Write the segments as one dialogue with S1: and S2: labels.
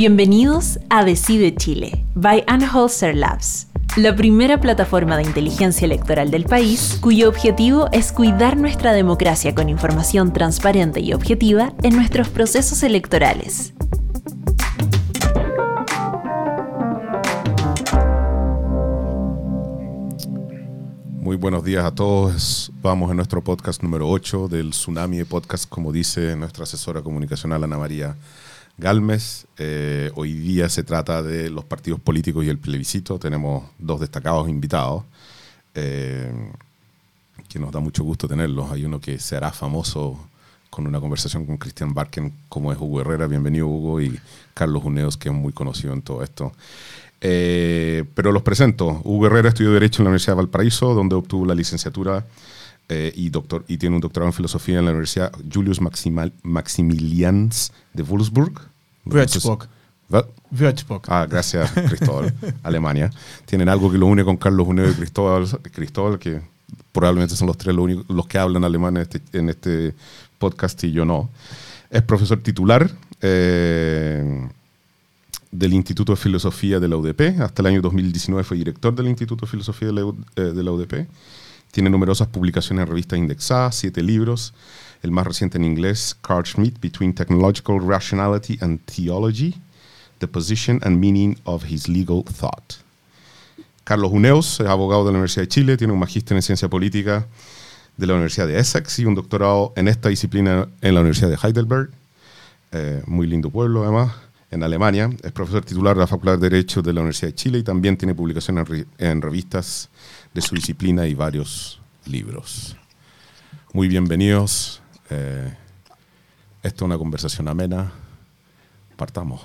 S1: Bienvenidos a Decide Chile, by Anholzer Labs, la primera plataforma de inteligencia electoral del país cuyo objetivo es cuidar nuestra democracia con información transparente y objetiva en nuestros procesos electorales.
S2: Muy buenos días a todos. Vamos a nuestro podcast número 8 del Tsunami Podcast, como dice nuestra asesora comunicacional Ana María Galmes. Eh, hoy día se trata de los partidos políticos y el plebiscito. Tenemos dos destacados invitados, eh, que nos da mucho gusto tenerlos. Hay uno que se hará famoso con una conversación con Cristian Barken, como es Hugo Herrera. Bienvenido, Hugo, y Carlos Uneos, que es muy conocido en todo esto. Eh, pero los presento. Hugo Herrera estudió Derecho en la Universidad de Valparaíso, donde obtuvo la licenciatura y, doctor, y tiene un doctorado en Filosofía en la Universidad Julius Maximilians de Wolfsburg.
S3: Würzburg.
S2: Würzburg. Ah, gracias, Cristóbal. Alemania. Tienen algo que lo une con Carlos Uneo y Cristóbal, Cristóbal que probablemente son los tres los, únicos, los que hablan alemán en este, en este podcast y yo no. Es profesor titular eh, del Instituto de Filosofía de la UDP. Hasta el año 2019 fue director del Instituto de Filosofía de la, eh, de la UDP. Tiene numerosas publicaciones en revistas indexadas, siete libros el más reciente en inglés, Carl Schmitt, Between Technological Rationality and Theology, The Position and Meaning of His Legal Thought. Carlos Uneus es abogado de la Universidad de Chile, tiene un magíster en ciencia política de la Universidad de Essex y un doctorado en esta disciplina en la Universidad de Heidelberg, eh, muy lindo pueblo además, en Alemania. Es profesor titular de la Facultad de Derecho de la Universidad de Chile y también tiene publicaciones en revistas de su disciplina y varios libros. Muy bienvenidos eh, esto es una conversación amena. Partamos.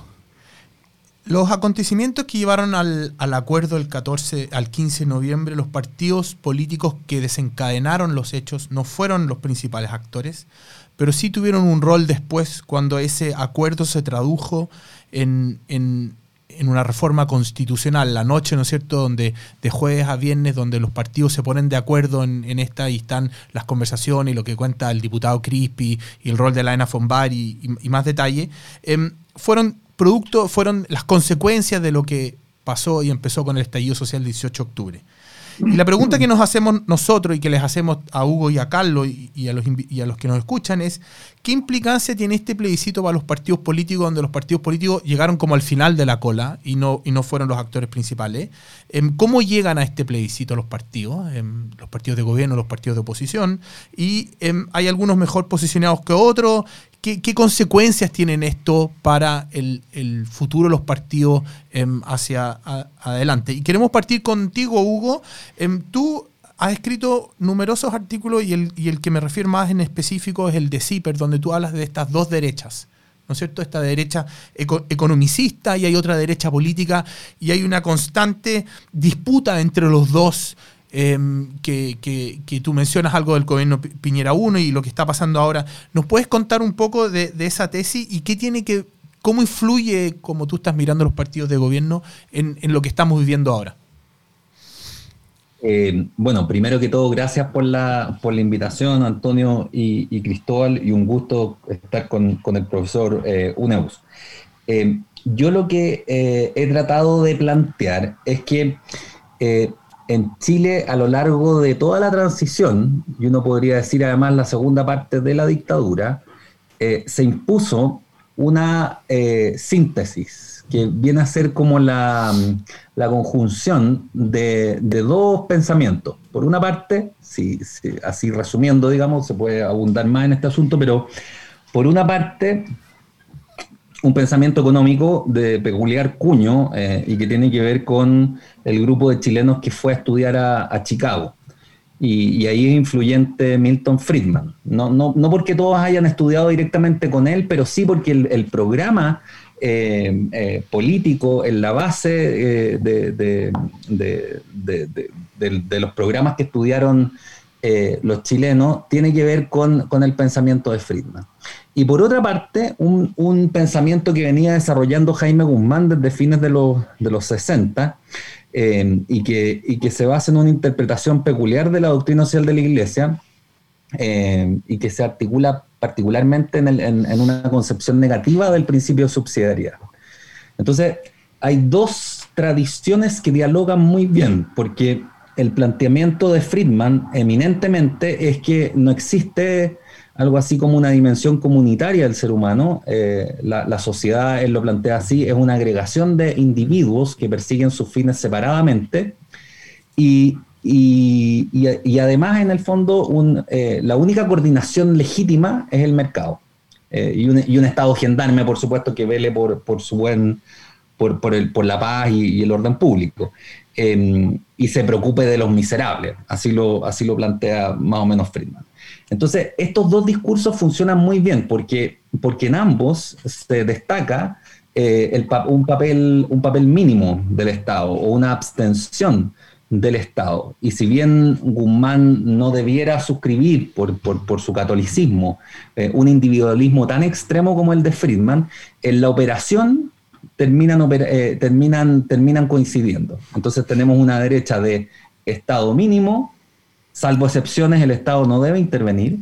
S3: Los acontecimientos que llevaron al, acuerdo el 14, al 15 de noviembre, los partidos políticos que desencadenaron los hechos no fueron los principales actores, pero sí tuvieron un rol después cuando ese acuerdo se tradujo en, en una reforma constitucional, la noche, ¿no es cierto?, donde de jueves a viernes, donde los partidos se ponen de acuerdo en, esta y están las conversaciones y lo que cuenta el diputado Crispi y el rol de la ENA Fonbar y, más detalle, em, fueron producto, fueron las consecuencias de lo que pasó y empezó con el estallido social el 18 de octubre. Y la pregunta que nos hacemos nosotros y que les hacemos a Hugo y a Carlos y, a, los, y a los que nos escuchan es, ¿qué implicancia tiene este plebiscito para los partidos políticos donde los partidos políticos llegaron como al final de la cola y no, y no fueron los actores principales? Em, ¿Cómo llegan a este plebiscito los partidos? Em, los partidos de gobierno, los partidos de oposición. Y em, hay algunos mejor posicionados que otros. ¿Qué, consecuencias tienen esto para el, futuro de los partidos em, hacia adelante? Y queremos partir contigo, Hugo. Em, tú has escrito numerosos artículos y el, que me refiero más en específico es el de CIPER, donde tú hablas de estas dos derechas. ¿no es cierto? Esta derecha economicista y hay otra derecha política y hay una constante disputa entre los dos Em, que, tú mencionas algo del gobierno Piñera 1 y lo que está pasando ahora. ¿Nos puedes contar un poco de, esa tesis y qué tiene que, cómo influye, como tú estás mirando los partidos de gobierno, en, lo que estamos viviendo ahora?
S4: Eh, bueno, primero que todo, gracias por la, por la invitación, Antonio y, Cristóbal, y un gusto estar con, el profesor eh, Uneus. Eh, yo lo que he tratado de plantear es que en Chile a lo largo de toda la transición, y uno podría decir además la segunda parte de la dictadura, eh, se impuso una eh, síntesis que viene a ser como la, conjunción de, dos pensamientos. Por una parte, así resumiendo, digamos, se puede abundar más en este asunto, pero por una parte, un pensamiento económico de peculiar cuño eh, y que tiene que ver con el grupo de chilenos que fue a estudiar a, Chicago. Y, ahí es influyente Milton Friedman. No, no, no, porque todos hayan estudiado directamente con él, pero sí porque el, programa eh, eh, político en la base de, de, los programas que estudiaron los chilenos tiene que ver con, con el pensamiento de Friedman. Y por otra parte, un, pensamiento que venía desarrollando Jaime Guzmán desde fines de los, de los 60 eh, y, que, que se basa en una interpretación peculiar de la doctrina social de la Iglesia eh, y que se articula particularmente en, una concepción negativa del principio de subsidiariedad. Entonces, hay dos tradiciones que dialogan muy bien, porque el planteamiento de Friedman eminentemente es que no existe algo así como una dimensión comunitaria del ser humano. Eh, la, sociedad, él lo plantea así, es una agregación de individuos que persiguen sus fines separadamente y, además, en el fondo, eh, la única coordinación legítima es el mercado. Eh, y, un, Estado gendarme, por supuesto, que vele por, su buen, por, el, por la paz y, el orden público. Em, y se preocupe de los miserables. Así lo, así lo plantea más o menos Friedman. Entonces, estos dos discursos funcionan muy bien porque, porque en ambos se destaca eh, un, papel, un papel mínimo del Estado o una abstención del Estado. Y si bien Guzmán no debiera suscribir por, su catolicismo eh, un individualismo tan extremo como el de Friedman, en la operación terminan, eh, terminan, terminan coincidiendo. Entonces tenemos una derecha de Estado mínimo, salvo excepciones el Estado no debe intervenir,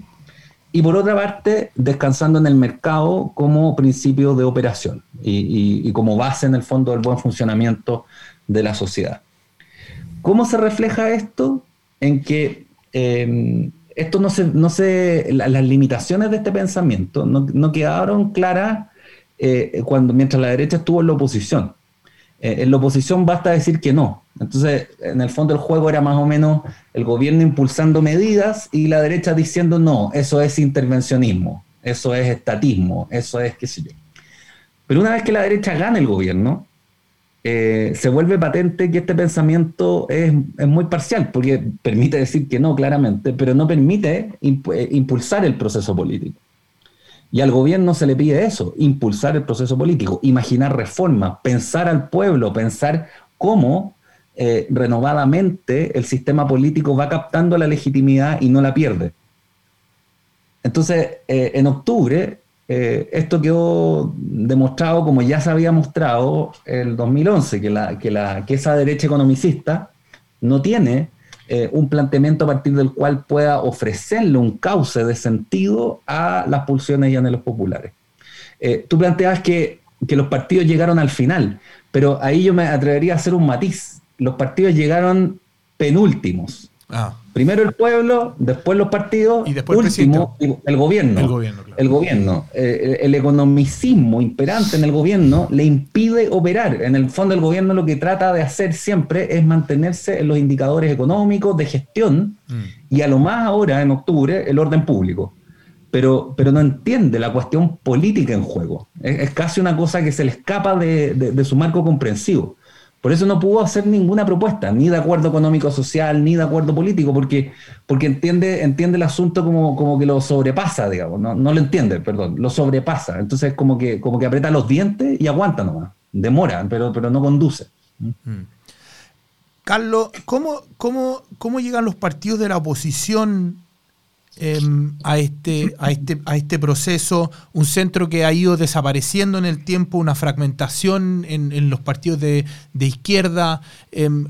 S4: y por otra parte, descansando en el mercado como principio de operación y, como base en el fondo del buen funcionamiento de la sociedad. ¿Cómo se refleja esto? En que em, esto no se, no se, las limitaciones de este pensamiento no, quedaron claras eh, cuando mientras la derecha estuvo en la oposición. Eh, en la oposición basta decir que no. Entonces, en el fondo el juego era más o menos el gobierno impulsando medidas y la derecha diciendo no, eso es intervencionismo, eso es estatismo, eso es qué sé yo. Pero una vez que la derecha gana el gobierno, eh, se vuelve patente que este pensamiento es, muy parcial, porque permite decir que no claramente, pero no permite impulsar el proceso político. Y al gobierno se le pide eso, impulsar el proceso político, imaginar reformas, pensar al pueblo, pensar cómo eh, renovadamente el sistema político va captando la legitimidad y no la pierde. Entonces, eh, en octubre, eh, esto quedó demostrado como ya se había mostrado el 2011, que, la, que, que esa derecha economicista no tiene eh, un planteamiento a partir del cual pueda ofrecerle un cauce de sentido a las pulsiones y anhelos populares. Eh, tú planteabas que, que los partidos llegaron al final, pero ahí yo me atrevería a hacer un matiz. Los partidos llegaron penúltimos. Ah. Primero el pueblo, después los partidos, y después último el, gobierno. El gobierno, el, gobierno. Eh, el, economicismo imperante en el gobierno le impide operar. En el fondo el gobierno lo que trata de hacer siempre es mantenerse en los indicadores económicos de gestión mm. y a lo más ahora, en octubre, el orden público. Pero, pero no entiende la cuestión política en juego. Es, casi una cosa que se le escapa de su marco comprensivo. Por eso no pudo hacer ninguna propuesta, ni de acuerdo económico-social, ni de acuerdo político, porque, porque entiende, entiende el asunto como, como que lo sobrepasa, digamos, no, no lo entiende, perdón, lo sobrepasa. Entonces como que, como que aprieta los dientes y aguanta nomás, demora, pero, pero no conduce. Mm.
S3: Carlos, ¿cómo, cómo, ¿cómo llegan los partidos de la oposición Em, a, este, a, este, a este proceso, un centro que ha ido desapareciendo en el tiempo, una fragmentación en, los partidos de, izquierda. Em,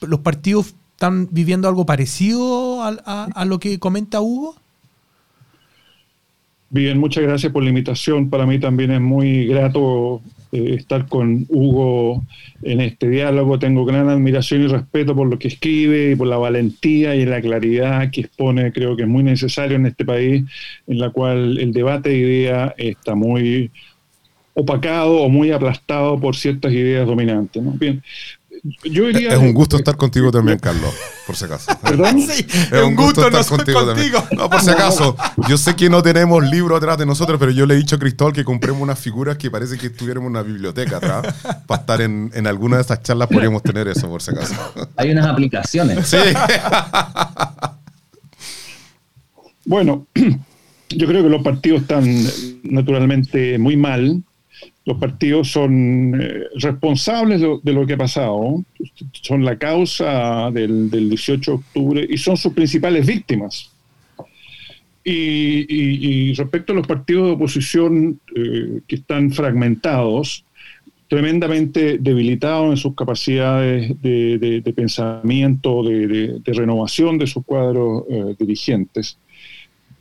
S3: ¿Los partidos están viviendo algo parecido a, lo que comenta Hugo?
S5: Bien, muchas gracias por la invitación. Para mí también es muy grato eh, estar con Hugo en este diálogo. Tengo gran admiración y respeto por lo que escribe y por la valentía y la claridad que expone. Creo que es muy necesario en este país en la cual el debate de ideas está muy opacado o muy aplastado por ciertas ideas dominantes. Bien,
S2: es un gusto estar contigo también, Carlos, por si acaso.
S3: ¿Perdón? Sí, es, un gusto, estar contigo, También.
S2: No, por si acaso. Yo sé que no tenemos libro atrás de nosotros, pero yo le he dicho a Cristóbal que compremos unas figuras que parece que estuviéramos en una biblioteca atrás. Para estar en, en alguna de estas charlas podríamos tener eso, por si acaso.
S4: Hay unas aplicaciones.
S2: Sí.
S5: Bueno, yo creo que los partidos están naturalmente muy mal los partidos son eh, responsables de, lo que ha pasado, son la causa del, 18 de octubre y son sus principales víctimas. Y, respecto a los partidos de oposición eh, que están fragmentados, tremendamente debilitados en sus capacidades de, pensamiento, de, renovación de sus cuadros eh, dirigentes,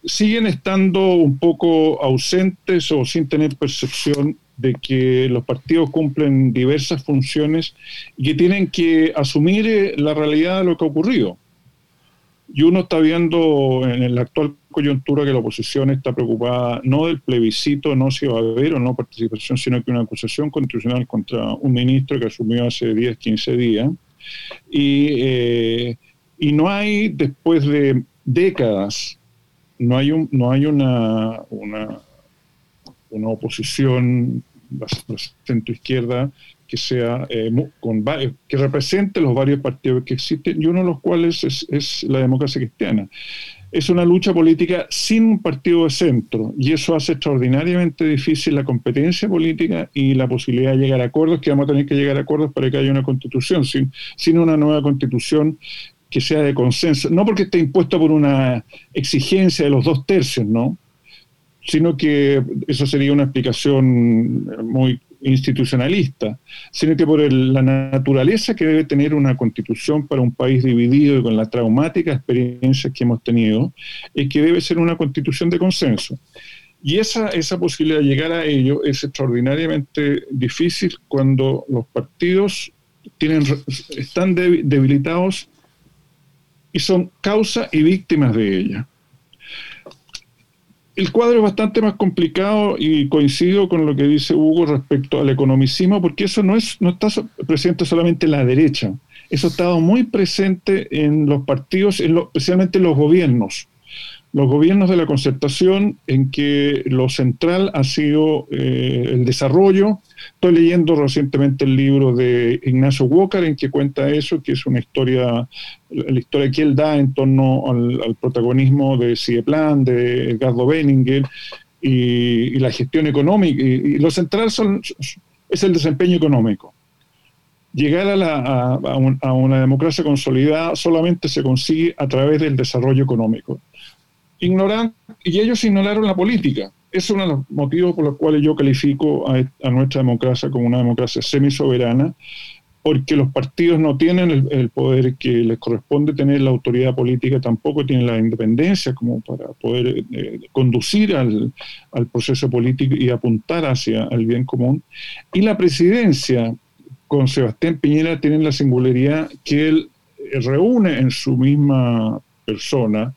S5: siguen estando un poco ausentes o sin tener percepción de que los partidos cumplen diversas funciones y que tienen que asumir eh, la realidad de lo que ha ocurrido. Y uno está viendo en la actual coyuntura que la oposición está preocupada no del plebiscito, no si va a haber o no participación, sino que una acusación constitucional contra un ministro que asumió hace 10, 15 días. Y, eh, y no hay, después de décadas, no hay, un, no hay una, una, una oposición, la centro-izquierda, que sea eh, con que represente los varios partidos que existen y uno de los cuales es, es, la democracia cristiana. Es una lucha política sin un partido de centro y eso hace extraordinariamente difícil la competencia política y la posibilidad de llegar a acuerdos, que vamos a tener que llegar a acuerdos para que haya una constitución. Sin, sin una nueva constitución que sea de consenso, no porque esté impuesto por una exigencia de los dos tercios, ¿no? Sino que eso sería una explicación muy institucionalista, sino que por la naturaleza que debe tener una constitución para un país dividido y con la traumática experiencia que hemos tenido, es que debe ser una constitución de consenso. Y esa, esa posibilidad de llegar a ello es extraordinariamente difícil cuando los partidos tienen, están debilitados y son causa y víctimas de ella el cuadro es bastante más complicado y coincido con lo que dice Hugo respecto al economicismo, porque eso no, es, no está presente solamente en la derecha, eso ha estado muy presente en los partidos, especialmente en los gobiernos los gobiernos de la concertación en que lo central ha sido eh, el desarrollo. Estoy leyendo recientemente el libro de Ignacio Walker en que cuenta eso, que es una historia, la historia que él da en torno al, protagonismo de Cieplan, de Edgardo Benninger y, la gestión económica. Y, lo central son, es el desempeño económico. Llegar a, la, a una democracia consolidada solamente se consigue a través del desarrollo económico ignoran, y ellos ignoraron la política. Es uno de los motivos por los cuales yo califico a, nuestra democracia como una democracia semisoberana, porque los partidos no tienen el, poder que les corresponde tener, la autoridad política tampoco tiene la independencia como para poder eh, conducir al, al, proceso político y apuntar hacia el bien común. Y la presidencia con Sebastián Piñera tiene la singularidad que él reúne en su misma persona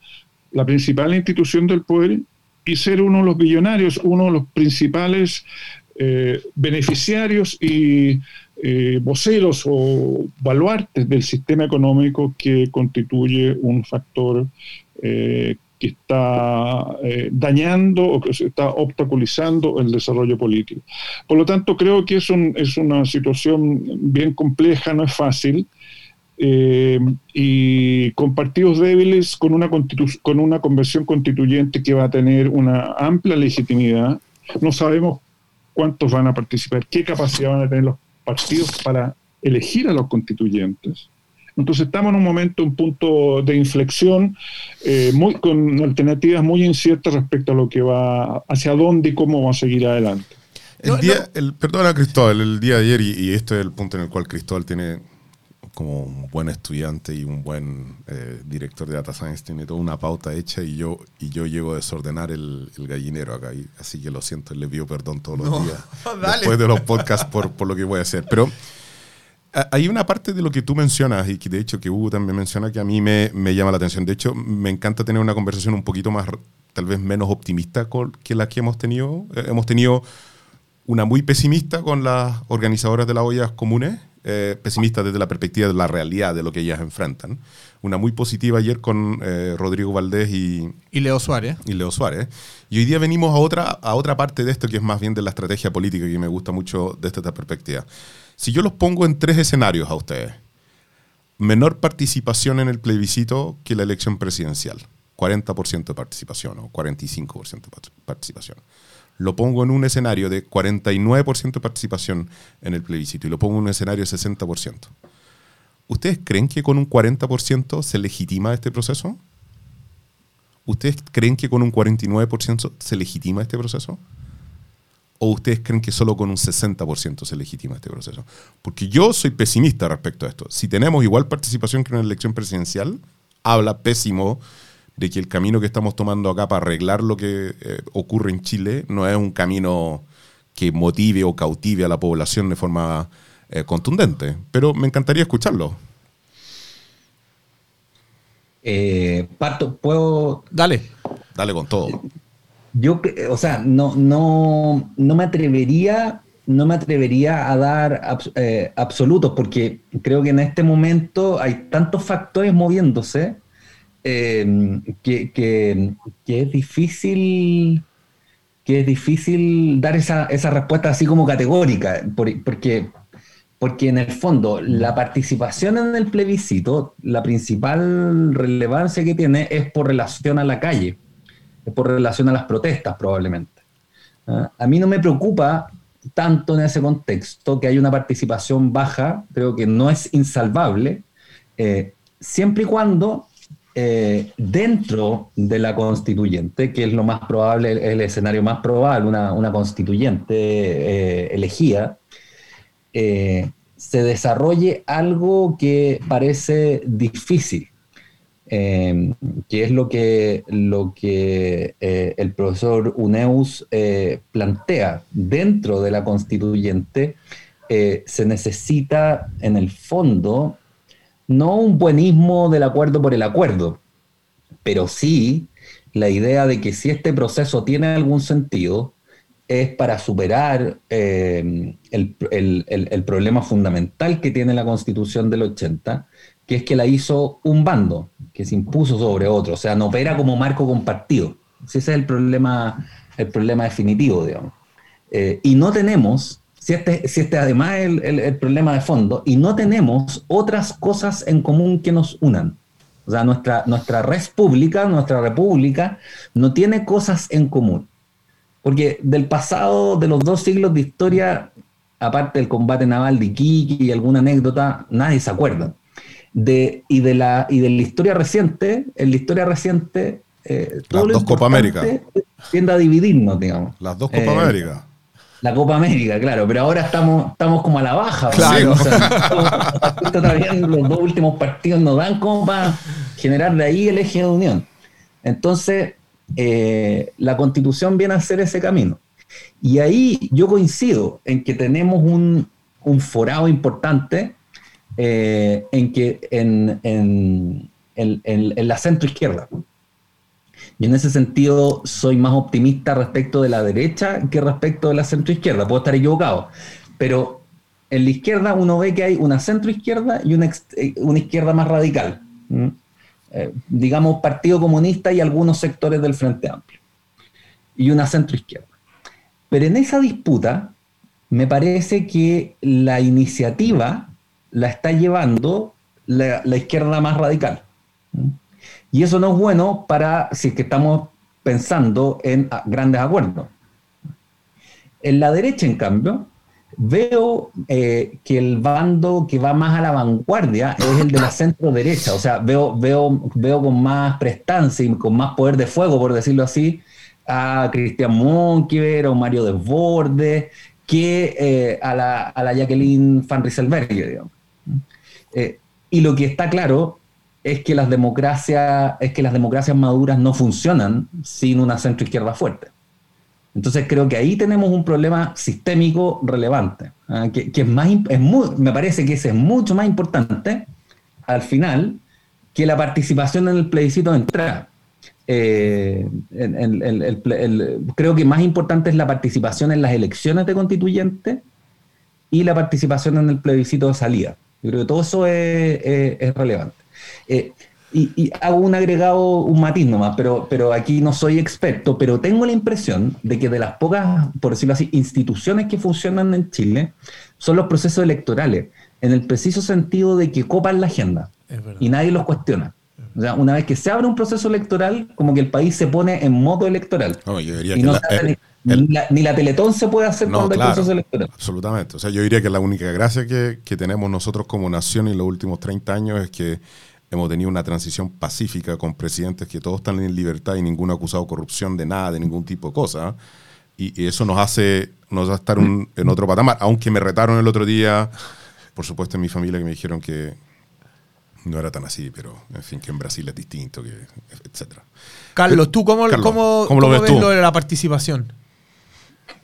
S5: la principal institución del poder y ser uno de los billonarios, uno de los principales eh, beneficiarios y eh, voceros o baluartes del sistema económico que constituye un factor eh, que está dañando o que está obstaculizando el desarrollo político. Por lo tanto, creo que es una situación bien compleja, no es fácil. Eh, y con partidos débiles, con una, con una convención constituyente que va a tener una amplia legitimidad. No sabemos cuántos van a participar, qué capacidad van a tener los partidos para elegir a los constituyentes. Entonces estamos en un momento, un punto de inflexión eh, muy, con alternativas muy inciertas respecto a lo que va, hacia dónde y cómo va a seguir adelante.
S2: El día, El, perdona Cristóbal, el día de ayer, y, y este es el punto en el cual Cristóbal tiene como un buen estudiante y un buen eh, director de Data Science, tiene toda una pauta hecha y yo, y yo llego a desordenar el, gallinero acá. así que lo siento, le pido perdón todos los días. Después de los podcasts por, por, lo que voy a hacer. Pero hay una parte de lo que tú mencionas y que de hecho que Hugo también menciona que a mí me, me llama la atención. De hecho, me encanta tener una conversación un poquito más, tal vez menos optimista que la que hemos tenido. Eh, hemos tenido una muy pesimista con las organizadoras de las ollas comunes eh, pesimista desde la perspectiva de la realidad de lo que ellas enfrentan. Una muy positiva ayer con eh, Rodrigo Valdés y,
S3: y Leo Suárez.
S2: Y Leo Suárez. Y hoy día venimos a otra, a otra parte de esto que es más bien de la estrategia política que me gusta mucho desde esta perspectiva. Si yo los pongo en tres escenarios a ustedes, menor participación en el plebiscito que la elección presidencial, 40% de participación o 45% de participación lo pongo en un escenario de 49% de participación en el plebiscito y lo pongo en un escenario de 60%. ¿Ustedes creen que con un 40% se legitima este proceso? ¿Ustedes creen que con un 49% se legitima este proceso? ¿O ustedes creen que solo con un 60% se legitima este proceso? Porque yo soy pesimista respecto a esto. Si tenemos igual participación que en una elección presidencial, habla pésimo de que el camino que estamos tomando acá para arreglar lo que eh, ocurre en Chile no es un camino que motive o cautive a la población de forma eh, contundente. Pero me encantaría escucharlo.
S4: Eh, Parto, ¿puedo...?
S3: Dale.
S2: Dale con todo.
S4: Yo, o sea, no, no, no me atrevería no me atrevería a dar eh, absolutos porque creo que en este momento hay tantos factores moviéndose em, que, es difícil que es difícil dar esa, respuesta así como categórica, porque, porque en el fondo la participación en el plebiscito, la principal relevancia que tiene es por relación a la calle, es por relación a las protestas probablemente. ¿ah? A mí no me preocupa tanto en ese contexto que hay una participación baja, creo que no es insalvable, eh, siempre y cuando eh, dentro de la constituyente, que es lo más probable, el escenario más probable, una, constituyente eh, elegida, se desarrolle algo que parece difícil. Em, que es lo que, lo que eh, el profesor Uneus eh, plantea dentro de la constituyente, eh, se necesita en el fondo no un buenismo del acuerdo por el acuerdo, pero sí la idea de que si este proceso tiene algún sentido, es para superar em, el, el, el, problema fundamental que tiene la constitución del 80, que es que la hizo un bando, que se impuso sobre otro, o sea, no opera como marco compartido. Ese es el problema, el problema definitivo, digamos. Eh, y no tenemos, si este, si este además es el, el, problema de fondo, y no tenemos otras cosas en común que nos unan. O sea, nuestra, nuestra red pública, nuestra república, no tiene cosas en común. Porque del pasado, de los dos siglos de historia, aparte del combate naval de Iquique y alguna anécdota, nadie se acuerda de, y, de la, y de la historia reciente, en la historia reciente,
S2: eh, las dos Copa América.
S4: Tiende a dividirnos, digamos.
S2: Las dos Copa eh, América.
S4: La Copa América, claro, pero ahora estamos, estamos como a la baja.
S2: Claro.
S4: O sea, los dos últimos partidos nos dan como para generar de ahí el eje de unión. Entonces, eh, la constitución viene a hacer ese camino. Y ahí yo coincido en que tenemos un, un forado importante eh, en que en, en, en, la centro izquierda. Y en ese sentido soy más optimista respecto de la derecha que respecto de la centro izquierda. Puedo estar equivocado, pero en la izquierda uno ve que hay una centro izquierda y una, eh, una izquierda más radical. Eh, digamos, Partido Comunista y algunos sectores del Frente Amplio. Y una centro izquierda. Pero en esa disputa, me parece que la iniciativa la está llevando la, izquierda más radical. Y eso no es bueno para si es que estamos pensando en grandes acuerdos. En la derecha, en cambio, veo eh, que el bando que va más a la vanguardia es el de la centro derecha. O sea, veo, veo, veo con más prestancia y con más poder de fuego, por decirlo así, a Cristian Monquiver o Mario Desbordes que eh, a, la, a la Jacqueline Van Rieselberg. Eh, y lo que está claro es que las democracias, es que las democracias maduras no funcionan sin una centroizquierda fuerte. Entonces creo que ahí tenemos un problema sistémico relevante, ¿ah? que, es más, es me parece que ese es mucho más importante al final que la participación en el plebiscito de entrada. Eh, creo que más importante es la participación en las elecciones de constituyentes y la participación en el plebiscito de salida. Yo creo que todo eso es, relevante. Eh, y, hago un agregado, un matiz nomás, pero, pero aquí no soy experto, pero tengo la impresión de que de las pocas, por decirlo así, instituciones que funcionan en Chile son los procesos electorales, en el preciso sentido de que copan la agenda y nadie los cuestiona. O sea, una vez que se abre un proceso electoral, como que el país se pone en modo electoral.
S2: No, yo diría
S4: que ni, la, Teletón se puede hacer
S2: no, cuando proceso electoral. Absolutamente. O sea, yo diría que la única gracia que, que, tenemos nosotros como nación en los últimos 30 años es que hemos tenido una transición pacífica con presidentes que todos están en libertad y ninguno ha acusado corrupción de nada, de ningún tipo de cosa. Y, y eso nos hace, nos hace estar en otro patamar. Aunque me retaron el otro día, por supuesto, en mi familia que me dijeron que no era tan así, pero en fin, que en Brasil es distinto, que, etc.
S3: Carlos, ¿tú cómo, cómo, lo ves, lo de la participación?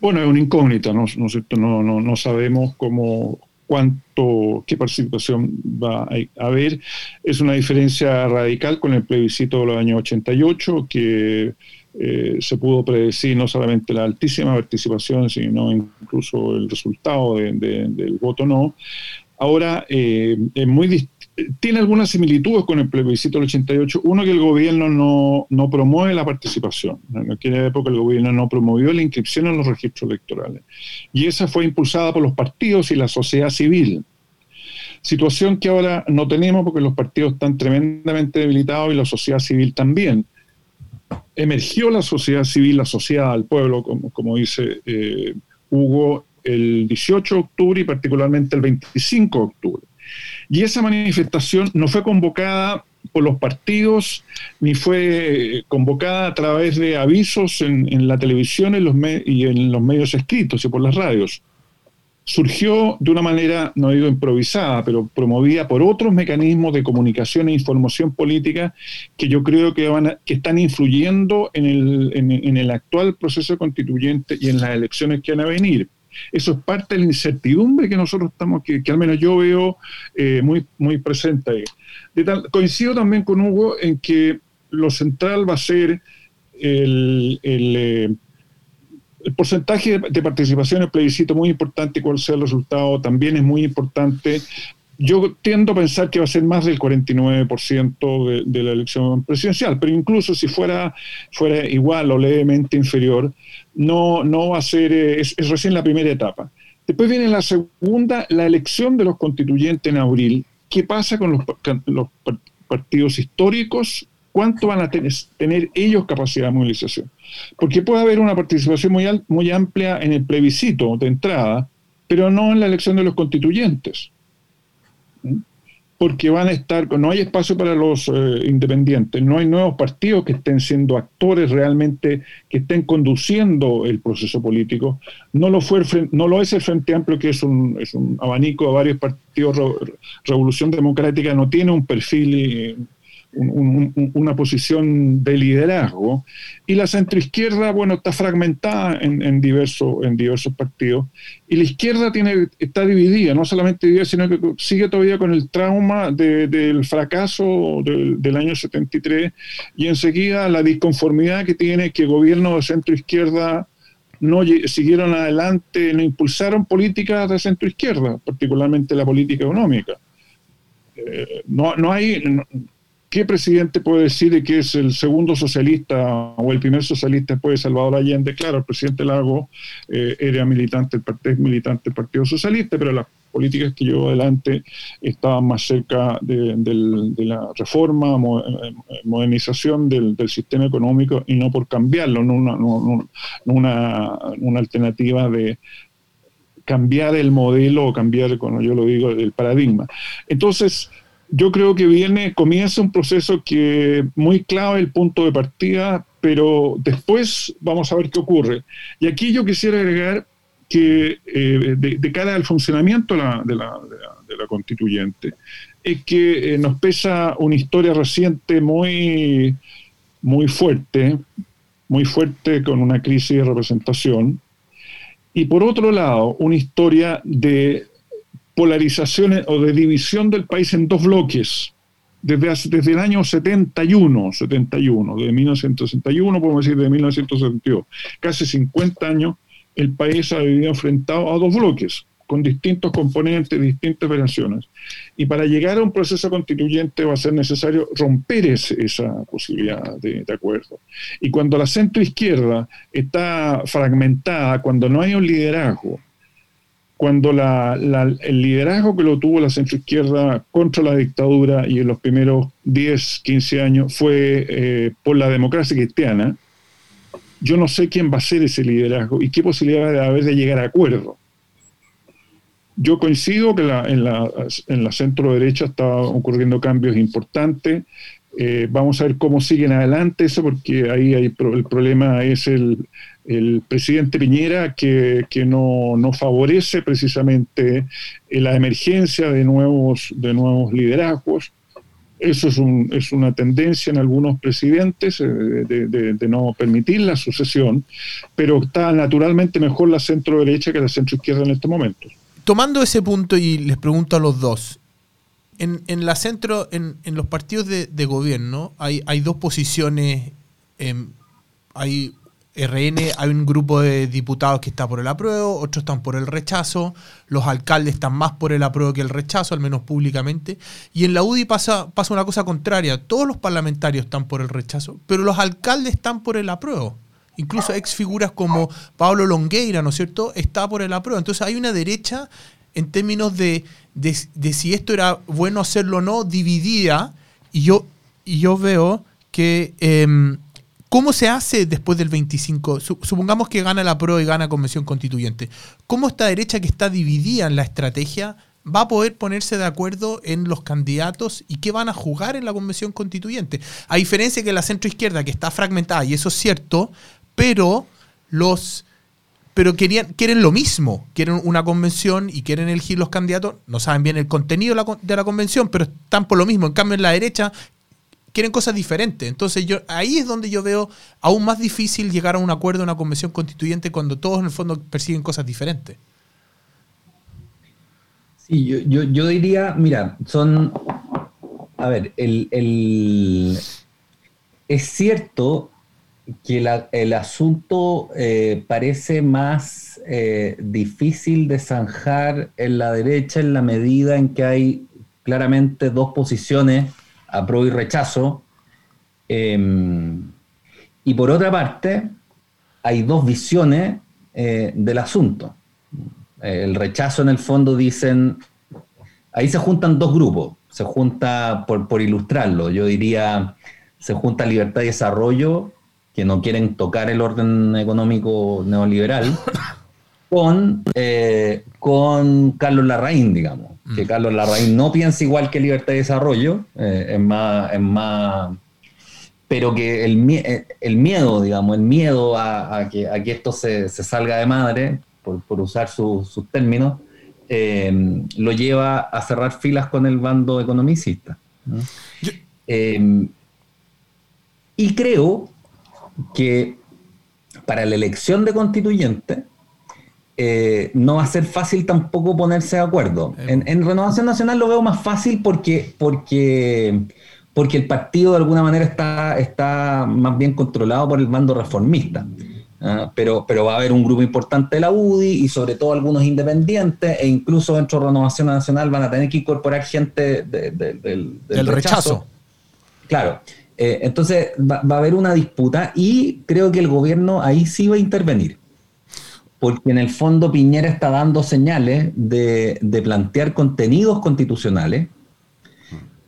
S5: Bueno, es una incógnita, ¿no, no, no, no sabemos cómo, cuánto, qué participación va a haber. Es una diferencia radical con el plebiscito de los años 88, que eh, se pudo predecir no solamente la altísima participación, sino incluso el resultado del voto no. Ahora, eh, es muy tiene algunas similitudes con el plebiscito del 88. Uno, que el gobierno no, no promueve la participación. En aquella época el gobierno no promovió la inscripción en los registros electorales. Y esa fue impulsada por los partidos y la sociedad civil. Situación que ahora no tenemos porque los partidos están tremendamente debilitados y la sociedad civil también emergió la sociedad civil asociada al pueblo, como, como dice eh, Hugo, el 18 de octubre y particularmente el 25 de octubre. Y esa manifestación no fue convocada por los partidos, ni fue convocada a través de avisos en, la televisión los y en los medios escritos y por las radios surgió de una manera, no digo improvisada, pero promovida por otros mecanismos de comunicación e información política que yo creo que, van que están influyendo en el, en, el actual proceso constituyente y en las elecciones que van a venir. Eso es parte de la incertidumbre que nosotros estamos, que, al menos yo veo eh, muy, muy presente ahí. coincido también con Hugo en que lo central va a ser el, el eh, porcentaje de, participación en el plebiscito muy importante, cuál sea el resultado también es muy importante. Yo tiendo a pensar que va a ser más del 49% de, de, la elección presidencial, pero incluso si fuera, fuera igual o levemente inferior, no, no va a ser, eh, es, recién la primera etapa. Después viene la segunda, la elección de los constituyentes en abril. ¿Qué pasa con los, los partidos históricos cuánto van a tener, ellos capacidad de movilización. Porque puede haber una participación muy, muy amplia en el plebiscito de entrada, pero no en la elección de los constituyentes. Porque van a estar, no hay espacio para los eh, independientes, no hay nuevos partidos que estén siendo actores realmente, que estén conduciendo el proceso político. No lo, fue no lo es el Frente Amplio, que es un, es un abanico de varios partidos. Revolución Democrática no tiene un perfil una posición de liderazgo. Y la centroizquierda, bueno, está fragmentada en, en, en diversos partidos. Y la izquierda tiene, está dividida, no solamente dividida, sino que sigue todavía con el trauma del fracaso del, del, año 73 y enseguida la disconformidad que tiene que gobiernos de centroizquierda no siguieron adelante, no impulsaron políticas de centroizquierda, particularmente la política económica. Eh, no, no hay, ¿Qué presidente puede decir que es el segundo socialista o el primer socialista después de Salvador Allende? Claro, el presidente Lago eh, era militante, el partido, militante del Partido Socialista, pero las políticas que llevó adelante estaban más cerca de, la reforma, eh, modernización del, sistema económico y no por cambiarlo, no una alternativa de, cambiar el modelo o cambiar, como yo lo digo, el paradigma. Entonces, yo creo que viene, comienza un proceso que muy clave el punto de partida, pero después vamos a ver qué ocurre. Y aquí yo quisiera agregar que eh, de, cara al funcionamiento de la, constituyente, es que eh, nos pesa una historia reciente muy, muy fuerte, muy fuerte con una crisis de representación, y por otro lado, una historia de polarización o de división del país en dos bloques. Desde, desde el año 71, 71, de 1961, podemos decir de 1972, casi 50 años, el país ha vivido enfrentado a dos bloques, con distintos componentes, distintas operaciones. Y para llegar a un proceso constituyente va a ser necesario romper esa posibilidad de, de, acuerdo. Y cuando la centro izquierda está fragmentada, cuando no hay un liderazgo, cuando el liderazgo que lo tuvo la centroizquierda contra la dictadura y en los primeros 10, 15 años fue eh, por la democracia cristiana, yo no sé quién va a ser ese liderazgo y qué posibilidad de haber de llegar a acuerdo. Yo coincido que en, la, en la centro derecha está ocurriendo cambios importantes. Eh, vamos a ver cómo siguen adelante eso, porque ahí hay el problema es el, el presidente Piñera que, no, favorece precisamente la emergencia de nuevos, de nuevos liderazgos. eso es, un, es una tendencia en algunos presidentes eh, de, no permitir la sucesión, pero está naturalmente mejor la centro derecha que la centro izquierda en este momento.
S3: Tomando ese punto y les pregunto a los dos, en, en la centro, en, en los partidos de, gobierno hay, hay dos posiciones, em, hay RN hay un grupo de diputados que está por el apruebo, otros están por el rechazo, los alcaldes están más por el apruebo que el rechazo, al menos públicamente, y en la UDI pasa, pasa una cosa contraria, todos los parlamentarios están por el rechazo, pero los alcaldes están por el apruebo. Incluso ex figuras como Pablo Longueira, ¿no es cierto?, está por el apruebo. Entonces hay una derecha en términos de, de, si esto era bueno hacerlo o no, dividida, y yo, y yo veo que... Em, ¿Cómo se hace después del 25? Supongamos que gana la PRO y gana Convención Constituyente. ¿Cómo esta derecha que está dividida en la estrategia va a poder ponerse de acuerdo en los candidatos y qué van a jugar en la Convención Constituyente? A diferencia que la centroizquierda, que está fragmentada, y eso es cierto, pero los pero querían, quieren lo mismo, quieren una convención y quieren elegir los candidatos, no saben bien el contenido de la, de la, convención, pero están por lo mismo. En cambio, en la derecha quieren cosas diferentes. Entonces yo ahí es donde yo veo aún más difícil llegar a un acuerdo, a una convención constituyente cuando todos en el fondo persiguen cosas diferentes.
S4: Sí, yo, yo, diría, mira, son, a ver, el, es cierto que el asunto eh, parece más eh, difícil de zanjar en la derecha en la medida en que hay claramente dos posiciones apruebo y rechazo. Em, y por otra parte, hay dos visiones eh, del asunto. El rechazo en el fondo dicen, ahí se juntan dos grupos, se junta, por, por ilustrarlo, yo diría, se junta libertad y desarrollo, que no quieren tocar el orden económico neoliberal, con, eh, con Carlos Larraín, digamos que mm. Carlos Larraín no piensa igual que Libertad y Desarrollo, eh, es, más, es más, pero que el, eh, el miedo, digamos, el miedo a, que, a que, esto se, se, salga de madre, por, por usar sus términos, eh, lo lleva a cerrar filas con el bando economicista. y creo que para la elección de constituyente, eh, no va a ser fácil tampoco ponerse de acuerdo. En, Renovación Nacional lo veo más fácil porque, porque, porque el partido de alguna manera está, está más bien controlado por el mando reformista. ¿ah? pero, pero va a haber un grupo importante de la UDI y sobre todo algunos independientes e incluso dentro de Renovación Nacional van a tener que incorporar gente del, rechazo. Claro. Eh, entonces va, va, a haber una disputa y creo que el gobierno ahí sí va a intervenir porque en el fondo Piñera está dando señales de, plantear contenidos constitucionales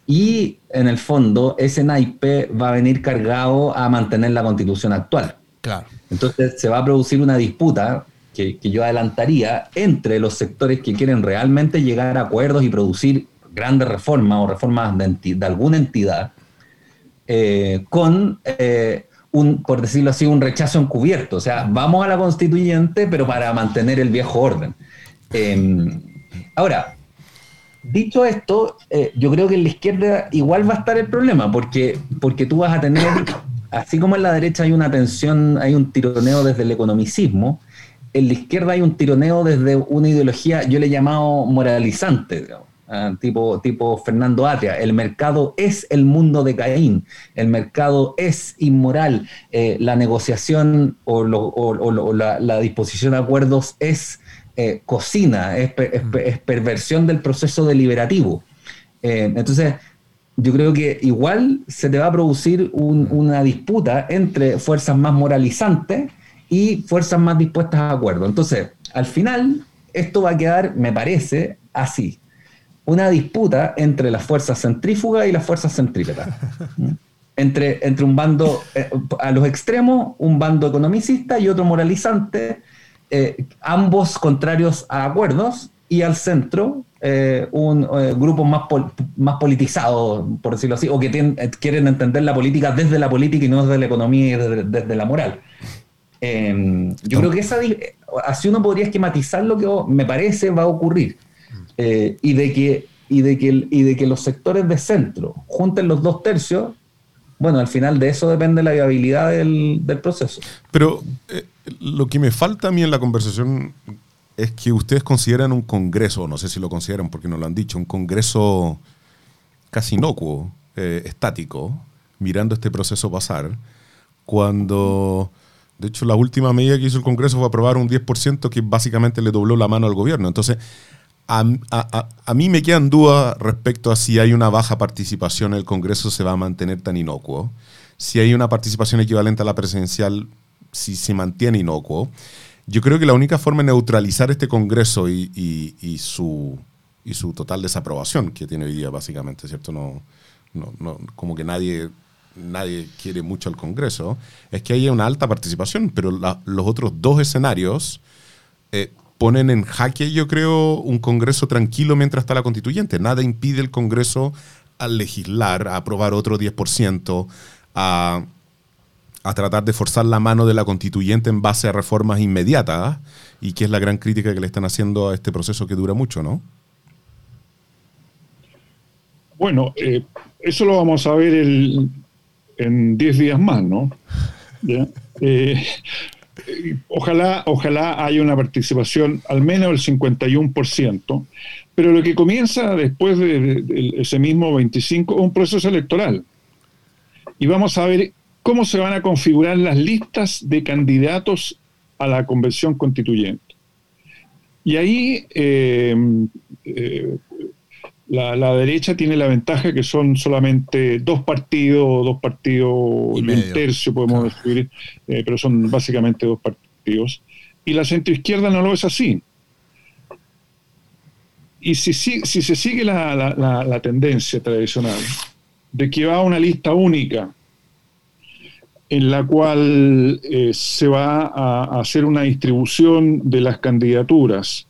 S4: y en el fondo ese naipe va a venir cargado a mantener la constitución actual.
S3: Claro.
S4: Entonces se va a producir una disputa que, yo adelantaría entre los sectores que quieren realmente llegar a acuerdos y producir grandes reformas o reformas de, alguna entidad eh, con eh, un, por decirlo así, un rechazo encubierto. O sea, vamos a la constituyente, pero para mantener el viejo orden. Em, ahora, dicho esto, eh, yo creo que en la izquierda igual va a estar el problema, porque, porque tú vas a tener, así como en la derecha hay una tensión, hay un tironeo desde el economicismo, en la izquierda hay un tironeo desde una ideología, yo le he llamado moralizante, digamos. Ah, tipo, tipo Fernando Atria, el mercado es el mundo de Caín, el mercado es inmoral, eh, la negociación o, la, disposición de acuerdos es eh, cocina, es, perversión del proceso deliberativo. Eh, entonces, yo creo que igual se te va a producir una disputa entre fuerzas más moralizantes y fuerzas más dispuestas a acuerdo. Entonces, al final, esto va a quedar, me parece, así una disputa entre las fuerzas centrífugas y las fuerzas centrípetas. entre, entre un bando, eh, a los extremos, un bando economicista y otro moralizante, eh, ambos contrarios a acuerdos, y al centro, eh, un grupo más, más politizado, por decirlo así, o que quieren entender la política desde la política y no desde la economía y desde, la moral. Em, yo creo que esa, así uno podría esquematizar lo que me parece va a ocurrir. Eh, y de que y de que, y de que los sectores de centro junten los dos tercios, bueno, al final de eso depende la viabilidad del, proceso.
S2: Pero eh, lo que me falta a mí en la conversación es que ustedes consideran un Congreso, no sé si lo consideran porque no lo han dicho, un Congreso casi inocuo, eh, estático, mirando este proceso pasar, cuando, de hecho, la última medida que hizo el Congreso fue aprobar un 10% que básicamente le dobló la mano al gobierno. Entonces, a, mí me quedan dudas respecto a si hay una baja participación, el Congreso se va a mantener tan inocuo. Si hay una participación equivalente a la presidencial, si se mantiene inocuo. Yo creo que la única forma de neutralizar este Congreso y, su, total desaprobación que tiene hoy día, básicamente, ¿cierto? No, como que nadie, nadie quiere mucho al Congreso, es que haya una alta participación, pero los otros dos escenarios eh, ponen en jaque, yo creo, un Congreso tranquilo mientras está la constituyente. Nada impide el Congreso a legislar, a aprobar otro 10%, a, a tratar de forzar la mano de la constituyente en base a reformas inmediatas, y que es la gran crítica que le están haciendo a este proceso que dura mucho, ¿no?
S5: Bueno, eh, eso lo vamos a ver en 10 días más, ¿no? Eh, ojalá, ojalá haya una participación al menos del 51%, pero lo que comienza después de, ese mismo 25 es un proceso electoral. Y vamos a ver cómo se van a configurar las listas de candidatos a la convención constituyente. Y ahí eh, la, derecha tiene la ventaja que son solamente dos partidos, dos partidos y, un tercio, podemos decir, eh, pero son básicamente dos partidos. Y la centroizquierda no lo es así. Y si, si, si se sigue la, tendencia tradicional de que va a una lista única en la cual eh, se va a hacer una distribución de las candidaturas,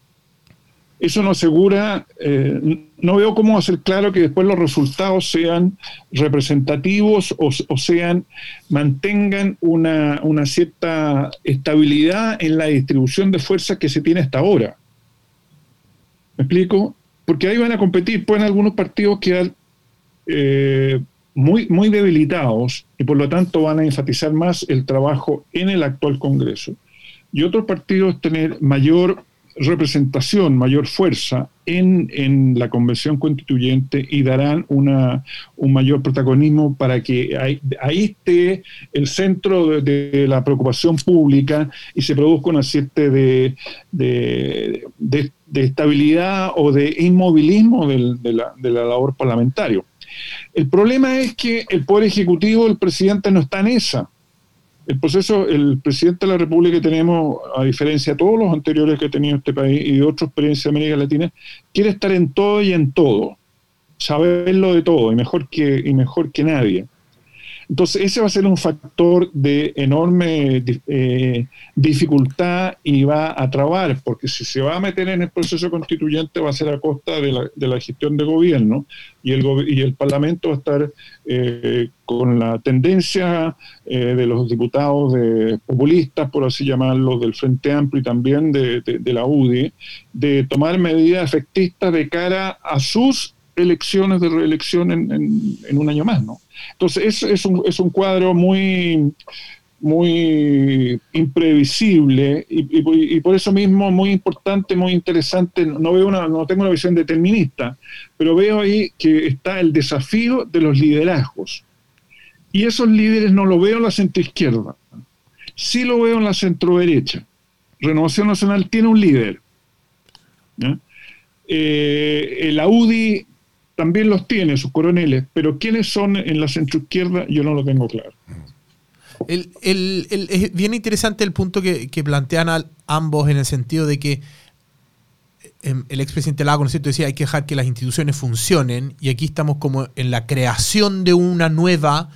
S5: eso no asegura, eh, no veo cómo hacer claro que después los resultados sean representativos o, sean, mantengan una, cierta estabilidad en la distribución de fuerzas que se tiene hasta ahora. ¿Me explico? Porque ahí van a competir, pueden algunos partidos quedar eh, muy, muy debilitados y por lo tanto van a enfatizar más el trabajo en el actual Congreso. Y otros partidos tener mayor representación, mayor fuerza en, en, la convención constituyente y darán una, un mayor protagonismo para que ahí, esté el centro de, la preocupación pública y se produzca una cierta de, de, de, estabilidad o de inmovilismo de, la, de la labor parlamentaria. El problema es que el Poder Ejecutivo, el presidente no está en esa el proceso, el presidente de la República que tenemos, a diferencia de todos los anteriores que ha tenido este país y de otras experiencias de América Latina, quiere estar en todo y en todo, saberlo de todo y mejor que, y mejor que nadie. Entonces, ese va a ser un factor de enorme eh, dificultad y va a trabar, porque si se va a meter en el proceso constituyente va a ser a costa de la, de la gestión de gobierno y el, y el Parlamento va a estar eh, con la tendencia eh, de los diputados de populistas, por así llamarlo, del Frente Amplio y también de, la UDI, de tomar medidas efectistas de cara a sus elecciones de reelección en, un año más, ¿no? Entonces, es, un, es un cuadro muy, muy imprevisible y, por eso mismo muy importante, muy interesante. No veo una, no tengo una visión determinista, pero veo ahí que está el desafío de los liderazgos. Y esos líderes no lo veo en la centroizquierda, sí lo veo en la centroderecha. Renovación Nacional tiene un líder. Eh, la UDI también los tiene, sus coroneles, pero quiénes son en la centroizquierda yo no lo tengo claro.
S3: es bien interesante el punto que, plantean ambos en el sentido de que em, el expresidente Lago, ¿no es cierto?, decía hay que dejar que las instituciones funcionen y aquí estamos como en la creación de una nueva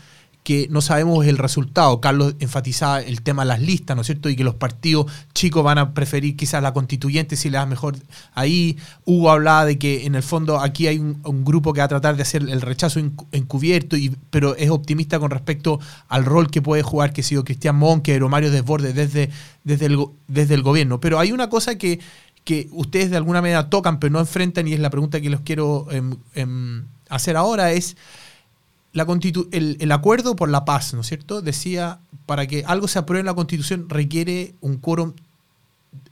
S3: que no sabemos el resultado. Carlos enfatizaba el tema de las listas, ¿no es cierto? Y que los partidos chicos van a preferir quizás la constituyente si le da mejor ahí. Hugo hablaba de que en el fondo aquí hay un, grupo que va a tratar de hacer el rechazo encubierto, y, pero es optimista con respecto al rol que puede jugar, que ha sido Cristian Monque o Mario Desbordes desde, desde, el, desde el gobierno. Pero hay una cosa que, que ustedes de alguna manera tocan pero no enfrentan y es la pregunta que los quiero em, em, hacer ahora es la el, el, acuerdo por la paz, ¿no es cierto? Decía, para que algo se apruebe en la constitución requiere un quórum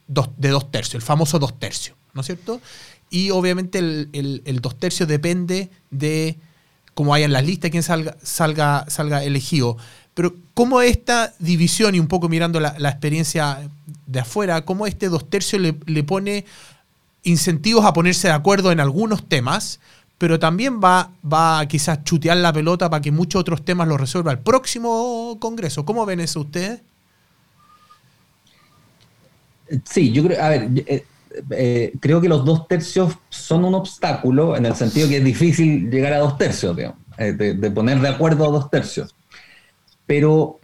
S3: de dos tercios, el famoso dos tercios, ¿no es cierto? Y obviamente el, dos tercios depende de cómo vayan las listas, quién salga, salga, salga elegido. Pero cómo esta división, y un poco mirando la, experiencia de afuera, cómo este dos tercios le, le, pone incentivos a ponerse de acuerdo en algunos temas, pero también va, va a quizás chutear la pelota para que muchos otros temas los resuelva el próximo Congreso. ¿Cómo ven eso ustedes?
S4: Sí, yo creo, a ver, eh, eh, creo que los dos tercios son un obstáculo en el sentido que es difícil llegar a dos tercios, eh, de, poner de acuerdo a dos tercios. Pero,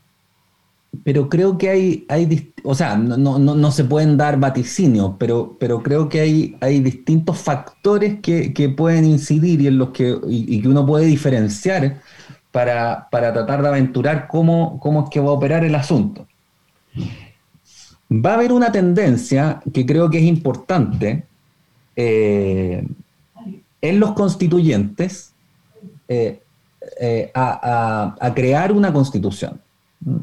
S4: pero creo que hay, hay o sea, no, no, no, se pueden dar vaticinios, pero, pero creo que hay, hay distintos factores que, que pueden incidir y en los que, y, que uno puede diferenciar para, para, tratar de aventurar cómo, cómo es que va a operar el asunto. Va a haber una tendencia que creo que es importante eh, en los constituyentes eh, eh, a, crear una constitución.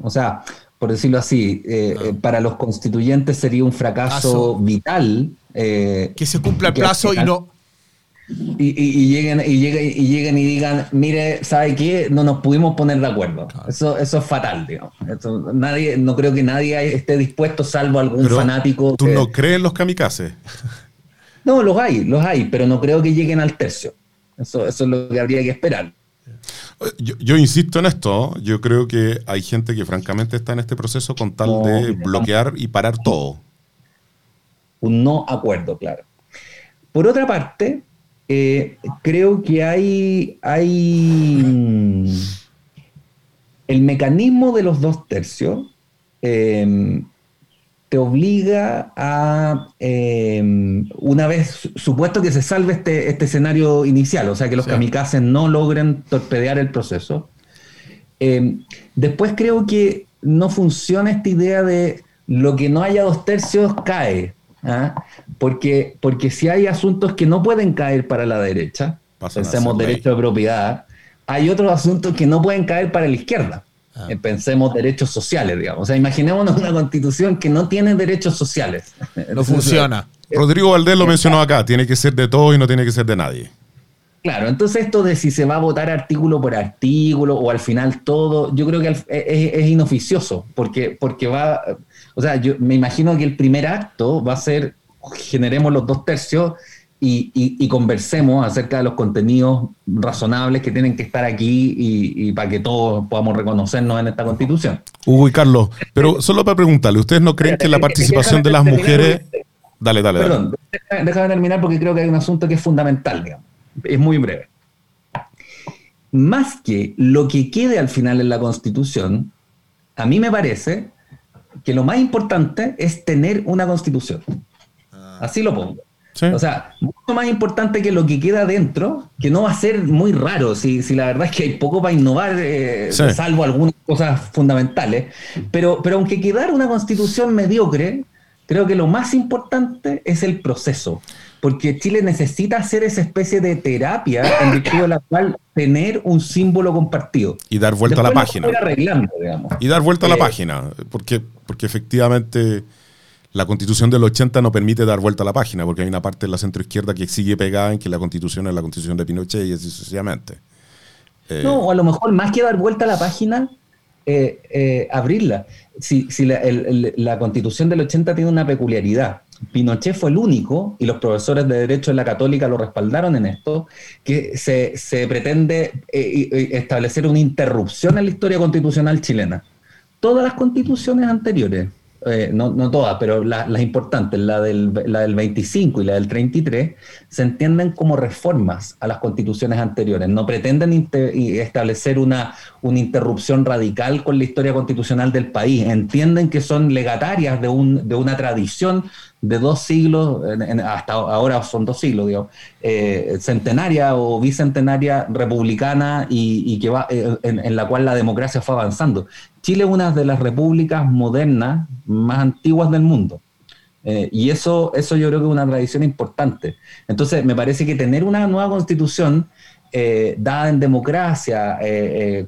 S4: O sea, por decirlo así, ah. para los constituyentes sería un fracaso vital.
S3: que se cumpla el plazo y no
S4: y, lleguen, y, lleguen, y lleguen y digan, mire, ¿sabe qué? No nos pudimos poner de acuerdo. Eso, eso es fatal, digamos. nadie, no creo que nadie esté dispuesto, salvo algún fanático.
S2: ¿Tú no crees en los kamikazes?
S4: No, los hay, los hay, pero no creo que lleguen al tercio. Eso, eso es lo que habría que esperar.
S2: Yo, insisto en esto, yo creo que hay gente que francamente está en este proceso con tal de bloquear y parar todo.
S4: Un no acuerdo, claro. Por otra parte, eh, creo que hay, hay mm, el mecanismo de los dos tercios em, te obliga a, em, una vez, supuesto que se salve este, este escenario inicial, o sea, que los kamikazes no logren torpedear el proceso, em, después creo que no funciona esta idea de lo que no haya dos tercios cae. ¿ah? Porque, porque si hay asuntos que no pueden caer para la derecha, pensemos derecho de propiedad, hay otros asuntos que no pueden caer para la izquierda. Eh, pensemos derechos sociales, digamos. O sea, imaginémonos una constitución que no tiene derechos sociales.
S3: No funciona.
S2: Rodrigo Valdés lo mencionó acá, tiene que ser de todos y no tiene que ser de nadie.
S4: Claro, entonces esto de si se va a votar artículo por artículo o al final todo, yo creo que es, es inoficioso, porque, porque va, o sea, yo me imagino que el primer acto va a ser generemos los dos tercios y, conversemos acerca de los contenidos razonables que tienen que estar aquí y, para que todos podamos reconocernos en esta constitución.
S2: Hugo y Carlos, pero solo para preguntarle, ¿ustedes no creen que la participación de las mujeres... Dale, dale,
S4: Perdón, déjame terminar porque creo que hay un asunto que es fundamental, digamos. Es muy breve. Más que lo que quede al final en la constitución, a mí me parece que lo más importante es tener una constitución. Así lo pongo. O sea, mucho más importante que lo que queda dentro, que no va a ser muy raro, si, si la verdad es que hay poco para innovar, eh, salvo algunas cosas fundamentales. Pero, pero aunque quedara una constitución mediocre, creo que lo más importante es el proceso. Porque Chile necesita hacer esa especie de terapia en virtud de la cual tener un símbolo compartido.
S2: Y dar vuelta a la página.
S4: Arreglando,
S2: y dar vuelta a la eh, página. Porque, porque efectivamente la constitución del 80 no permite dar vuelta a la página, porque hay una parte de la centroizquierda que sigue pegada en que la constitución es la constitución de Pinochet y así sucesivamente.
S4: Eh, no, o a lo mejor más que dar vuelta a la página, eh, eh, abrirla. Si, la, constitución del 80 tiene una peculiaridad, Pinochet fue el único, y los profesores de Derecho en la Católica lo respaldaron en esto, que se, se pretende establecer una interrupción en la historia constitucional chilena. Todas las constituciones anteriores, eh, no, no, todas, pero las importantes, la del, la del 25 y la del 33, se entienden como reformas a las constituciones anteriores. No pretenden establecer una, una interrupción radical con la historia constitucional del país. Entienden que son legatarias de, un, de una tradición de dos siglos, hasta ahora son dos siglos, digo, eh, centenaria o bicentenaria republicana y, que va, eh, en, la cual la democracia fue avanzando. Chile es una de las repúblicas modernas más antiguas del mundo. Eh, y eso, eso yo creo que es una tradición importante. Entonces, me parece que tener una nueva constitución eh, dada en democracia eh,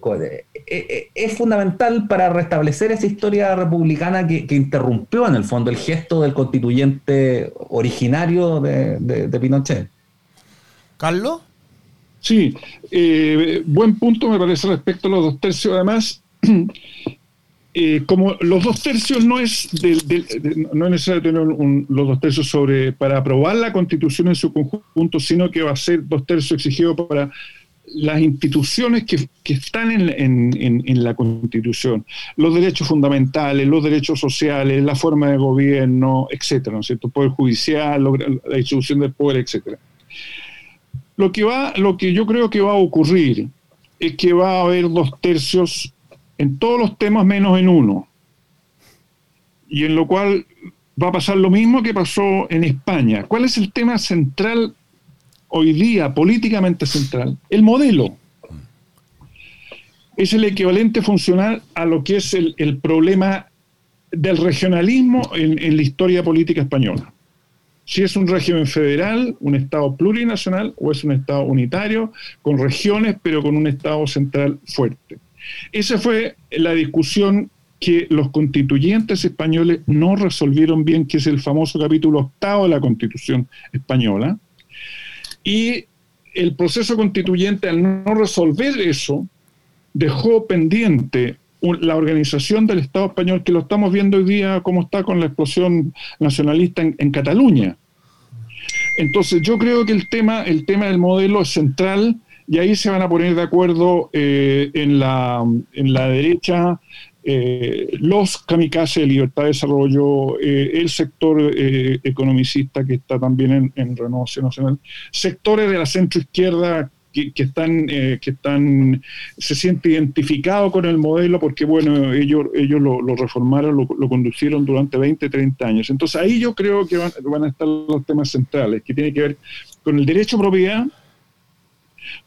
S4: es fundamental para restablecer esa historia republicana que, interrumpió en el fondo el gesto del constituyente originario de, Pinochet.
S3: Carlos.
S5: Sí, buen punto me parece respecto a los dos tercios. Además, Eh, como los dos tercios no es, no es necesario tener los dos tercios sobre para aprobar la constitución en su conjunto, sino que va a ser dos tercios exigidos para las instituciones que, están en, la constitución, los derechos fundamentales, los derechos sociales, la forma de gobierno, etcétera, ¿no es cierto? Poder judicial, la distribución del poder, etcétera. Lo que va, lo que yo creo que va a ocurrir es que va a haber dos tercios en todos los temas menos en uno. Y en lo cual va a pasar lo mismo que pasó en España. ¿Cuál es el tema central hoy día, políticamente central? El modelo. Es el equivalente funcional a lo que es el, problema del regionalismo en, la historia política española si es un régimen federal, un Estado plurinacional o es un Estado unitario, con regiones, pero con un Estado central fuerte. Esa fue la discusión que los constituyentes españoles no resolvieron bien, que es el famoso capítulo octavo de la Constitución española. Y el proceso constituyente, al no resolver eso, dejó pendiente la organización del Estado español, que lo estamos viendo hoy día como está con la explosión nacionalista en, Cataluña. Entonces yo creo que el tema, el tema del modelo es central y ahí se van a poner de acuerdo eh, en, la, en la derecha eh, los kamikazes de libertad de desarrollo, eh, el sector economicista que está también en, Renovación Nacional, sectores de la centroizquierda que, que, están, que están, se siente identificado con el modelo porque, bueno, ellos, ellos lo, reformaron, lo, lo, conducieron durante 20, 30 años. Entonces ahí yo creo que van, a estar los temas centrales, que tienen que ver con el derecho a propiedad,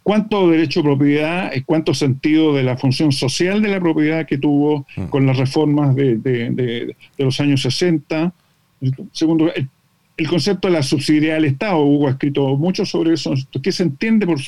S5: cuánto derecho a propiedad, cuánto sentido de la función social de la propiedad que tuvo mm. con las reformas de, los años 60. Segundo, el, concepto de la subsidiariedad del Estado, Hugo ha escrito mucho sobre eso. ¿Qué se entiende por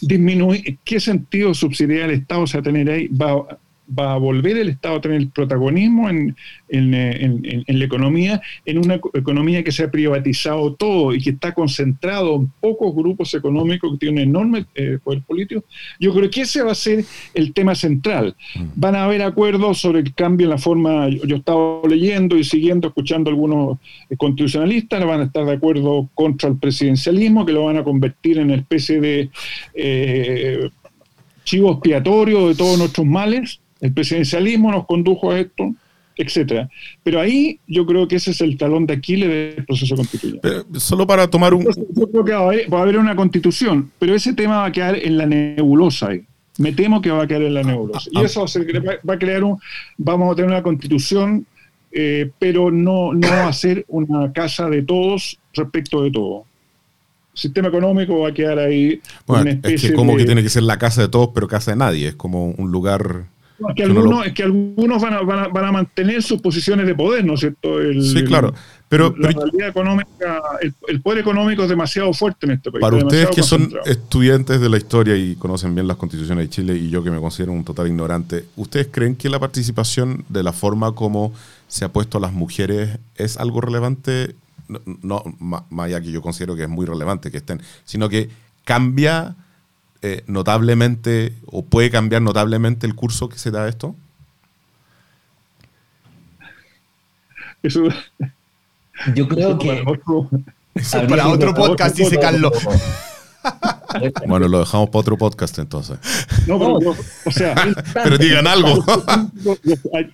S5: disminuir? ¿Qué sentido subsidiariedad del Estado se va a tener ahí? Va, va a volver el Estado a tener el protagonismo en, la economía, en una economía que se ha privatizado todo y que está concentrado en pocos grupos económicos que tienen un enorme eh, poder político. Yo creo que ese va a ser el tema central. Mm. Van a haber acuerdos sobre el cambio en la forma, yo he estado leyendo y siguiendo, escuchando algunos eh, constitucionalistas, van a estar de acuerdo contra el presidencialismo, que lo van a convertir en una especie de... Eh, chivo expiatorio de todos nuestros males el presidencialismo nos condujo a esto, etcétera. Pero ahí yo creo que ese es el talón de Aquiles del proceso constituyente.
S2: solo para tomar un...
S5: yo creo que va a, haber, una constitución, pero ese tema va a quedar en la nebulosa ahí. Me temo que va a quedar en la nebulosa. Y eso va a, crear un... Vamos a tener una constitución, eh, pero no, no va a ser una casa de todos respecto de todo sistema económico va a quedar ahí.
S2: Bueno, es que como que tiene que ser la casa de todos, pero casa de nadie. Es como un lugar
S5: es, que algunos, es que algunos van a, van, a, mantener sus posiciones de poder, ¿no es cierto?
S2: sí, claro. Pero,
S5: la realidad económica, el, poder económico es demasiado fuerte en este país.
S2: Para ustedes que son estudiantes de la historia y conocen bien las constituciones de Chile y yo que me considero un total ignorante, ¿ustedes creen que la participación de la forma como se ha puesto a las mujeres es algo relevante? No, no más allá que yo considero que es muy relevante que estén, sino que cambia eh, notablemente o puede cambiar notablemente el curso que se da esto?
S4: Eso, yo creo que...
S3: Eso para otro podcast, dice Carlos.
S2: Bueno, lo dejamos para otro podcast entonces.
S5: No, pero, o sea,
S2: pero digan algo.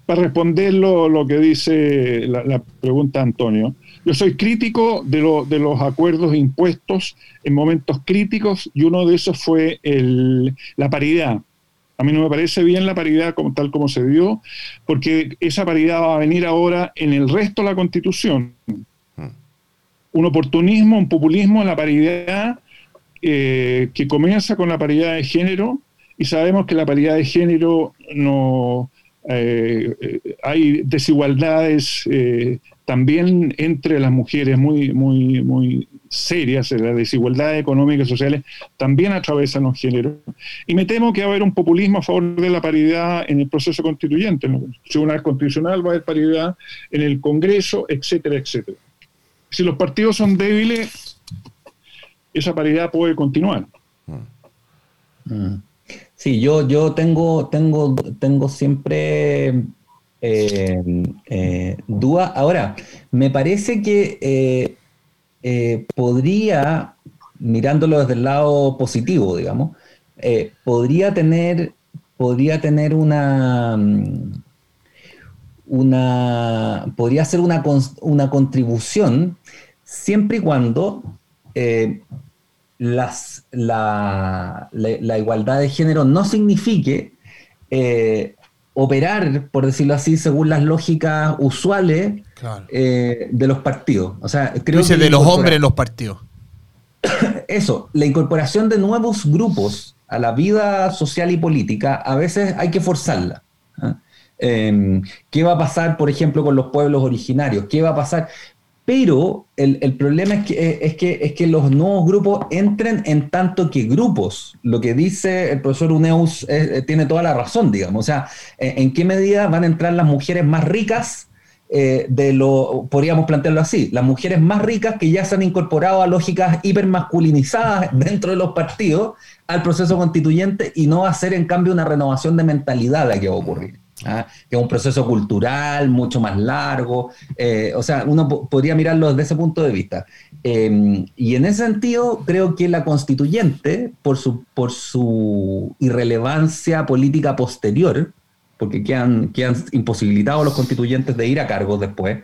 S5: Para responder lo, que dice la, la pregunta Antonio, yo soy crítico de, los acuerdos impuestos en momentos críticos y uno de esos fue la paridad. A mí no me parece bien la paridad como, tal como se dio, porque esa paridad va a venir ahora en el resto de la Constitución. Un oportunismo, un populismo en la paridad eh, que comienza con la paridad de género y sabemos que la paridad de género no... Eh, eh, hay desigualdades también entre las mujeres muy, muy, muy serias, las desigualdades económicas y sociales, también atravesan los géneros. Y me temo que va a haber un populismo a favor de la paridad en el proceso constituyente. En el Tribunal Constitucional va a haber paridad en el Congreso, etcétera, etcétera. Si los partidos son débiles, esa paridad puede continuar.
S4: Sí, yo, yo tengo, tengo, tengo siempre eh, eh. Ahora, me parece que eh, podría, mirándolo desde el lado positivo, digamos, podría tener, podría tener una, mm, una, podría ser una, una contribución siempre y cuando las, la, igualdad de género no signifique eh, operar, por decirlo así, según las lógicas usuales eh, de los partidos. O sea,
S3: creo que de los hombres en los partidos.
S4: Eso, la incorporación de nuevos grupos a la vida social y política, a veces hay que forzarla. ¿ah? Em, ¿Qué va a pasar, por ejemplo, con los pueblos originarios? ¿Qué va a pasar? Pero el, problema es que, es, que, es que los nuevos grupos entren en tanto que grupos. Lo que dice el profesor Uneus eh, tiene toda la razón, digamos. O sea, ¿en, qué medida van a entrar las mujeres más ricas eh, de lo, podríamos plantearlo así, las mujeres más ricas que ya se han incorporado a lógicas hipermasculinizadas dentro de los partidos al proceso constituyente y no ser en cambio una renovación de mentalidad la que va a ocurrir? ¿Ah? que es un proceso cultural mucho más largo. Eh, o sea, uno podría mirarlo desde ese punto de vista. Em, y en ese sentido, creo que la constituyente, por su, por su irrelevancia política posterior, porque quedan, quedan imposibilitados los constituyentes de ir a cargo después,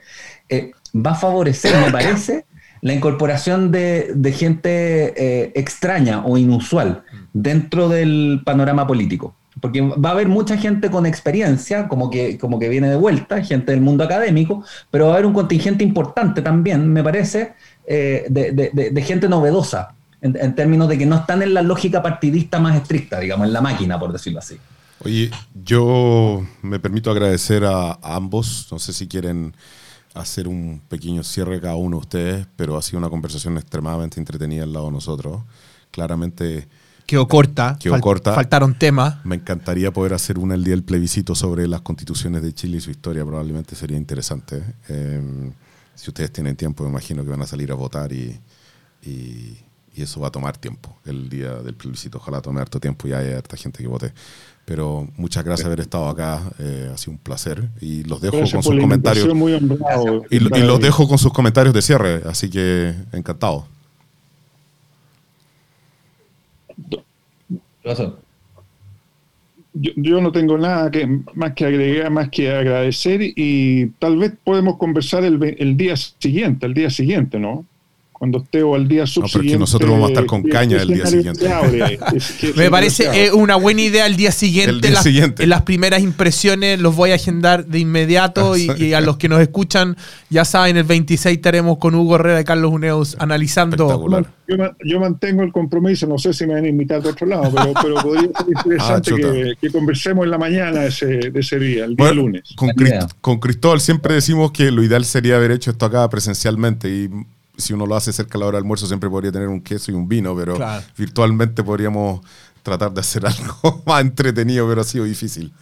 S4: eh, va a favorecer, me parece, la incorporación de, gente eh, extraña o inusual dentro del panorama político porque va a haber mucha gente con experiencia, como que, como que viene de vuelta, gente del mundo académico, pero va a haber un contingente importante también, me parece, eh, de, gente novedosa, en, términos de que no están en la lógica partidista más estricta, digamos, en la máquina, por decirlo así.
S2: Oye, yo me permito agradecer a, ambos, no sé si quieren hacer un pequeño cierre cada uno de ustedes, pero ha sido una conversación extremadamente entretenida al lado de nosotros. Claramente
S3: Quedó corta.
S2: Quedó corta.
S3: Faltaron temas.
S2: Me encantaría poder hacer una el día del plebiscito sobre las constituciones de Chile y su historia. Probablemente sería interesante. Em, si ustedes tienen tiempo, me imagino que van a salir a votar y, y, eso va a tomar tiempo. El día del plebiscito, ojalá tome harto tiempo y haya harta gente que vote. Pero muchas gracias por haber estado acá. Eh, ha sido un placer. Y los dejo con sus comentarios. y, y los dejo con sus comentarios de cierre. Así que encantado.
S5: Yo, no tengo nada que, más que agregar, más que agradecer y tal vez podemos conversar el, el día siguiente, el día siguiente, ¿no? Cuando esté o al día subsiguiente. No, pero
S2: que nosotros vamos a estar con caña el día siguiente.
S3: Me parece una buena idea el día siguiente. En las primeras impresiones los voy a agendar de inmediato y, a los que nos escuchan, ya saben, el 26 estaremos con Hugo Herrera y Carlos Uneus analizando.
S5: Yo, mantengo el compromiso, no sé si me van a invitar de otro lado, pero, podría ser ah, interesante que, conversemos en la mañana de ese, día, el día lunes.
S2: Con, con Cristóbal siempre decimos que lo ideal sería haber hecho esto acá presencialmente y si uno lo hace cerca de la hora del almuerzo, siempre podría tener un queso y un vino, pero virtualmente podríamos tratar de hacer algo más entretenido, pero ha sido difícil.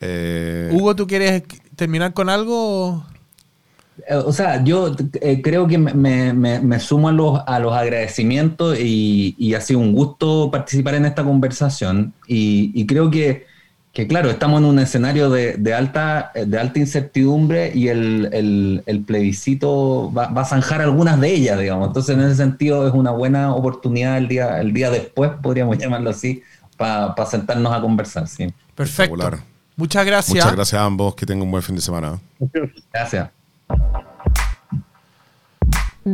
S3: Eh, Hugo, ¿tú quieres terminar con algo?
S4: Eh, o sea, yo eh, creo que me, sumo a los, a los agradecimientos y, ha sido un gusto participar en esta conversación y creo que que claro, estamos en un escenario de, alta, de alta incertidumbre y el, plebiscito va, a zanjar algunas de ellas, digamos. Entonces, en ese sentido, es una buena oportunidad el día, el día después, podríamos llamarlo así, para sentarnos a conversar. Sí.
S3: Perfecto. Muchas gracias.
S2: Muchas gracias a ambos. Que tengan un buen fin de semana.
S4: Gracias.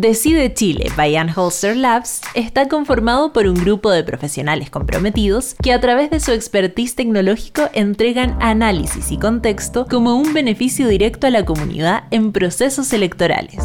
S1: Decide Chile by Holster Labs está conformado por un grupo de profesionales comprometidos que a través de su expertise tecnológico entregan análisis y contexto como un beneficio directo a la comunidad en procesos electorales.